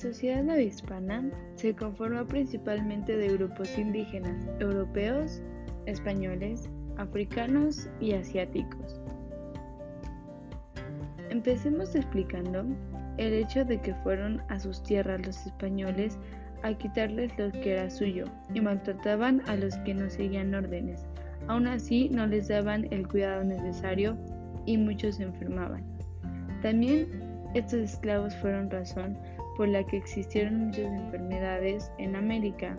sociedad hispana se conforma principalmente de grupos indígenas, europeos, españoles, africanos y asiáticos. Empecemos explicando el hecho de que fueron a sus tierras los españoles a quitarles lo que era suyo y maltrataban a los que no seguían órdenes. Aún así no les daban el cuidado necesario y muchos se enfermaban. También estos esclavos fueron razón por la que existieron muchas enfermedades en América.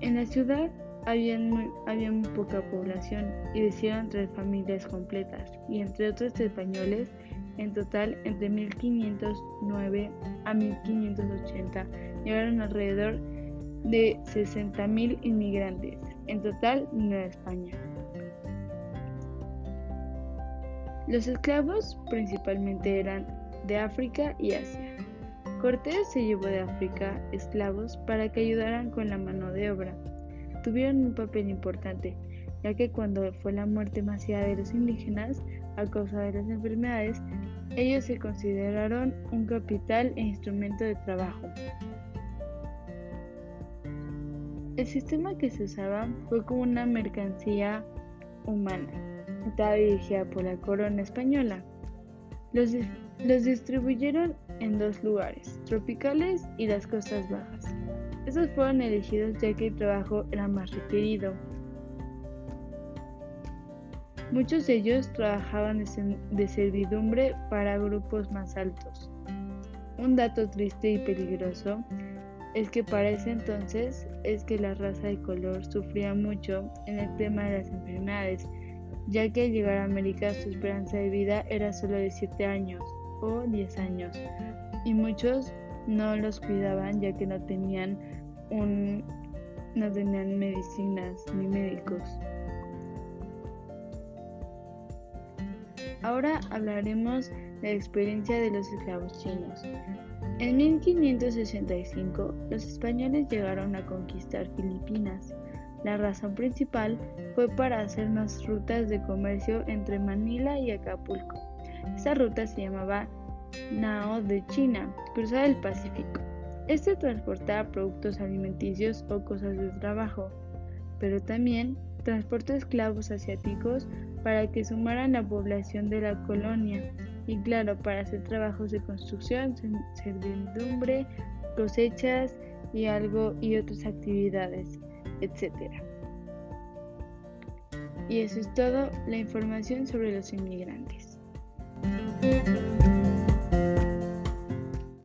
En la ciudad había muy, había muy poca población y decidieron tres familias completas y entre otros españoles en total, entre 1509 a 1580 llegaron alrededor de 60.000 inmigrantes, en total en Nueva España. Los esclavos principalmente eran de África y Asia. Cortés se llevó de África esclavos para que ayudaran con la mano de obra. Tuvieron un papel importante, ya que cuando fue la muerte masiva de los indígenas a causa de las enfermedades, ellos se consideraron un capital e instrumento de trabajo. El sistema que se usaba fue como una mercancía humana. Estaba dirigida por la corona española. Los, distribuyeron en dos lugares, tropicales y las costas bajas. Estos fueron elegidos ya que el trabajo era más requerido. Muchos de ellos trabajaban de servidumbre para grupos más altos. Un dato triste y peligroso es que para ese entonces es que la raza de color sufría mucho en el tema de las enfermedades, ya que al llegar a América su esperanza de vida era solo de 7 años o 10 años, y muchos no los cuidaban ya que no tenían un no tenían medicinas ni médicos. Ahora hablaremos de la experiencia de los esclavos chinos. En 1565, los españoles llegaron a conquistar Filipinas. La razón principal fue para hacer más rutas de comercio entre Manila y Acapulco. Esta ruta se llamaba Nao de China, cruzaba el Pacífico. Este transportaba productos alimenticios o cosas de trabajo, pero también transportó esclavos asiáticos para que sumaran la población de la colonia y claro, para hacer trabajos de construcción, servidumbre, cosechas y algo y otras actividades, etc. Y eso es todo la información sobre los inmigrantes.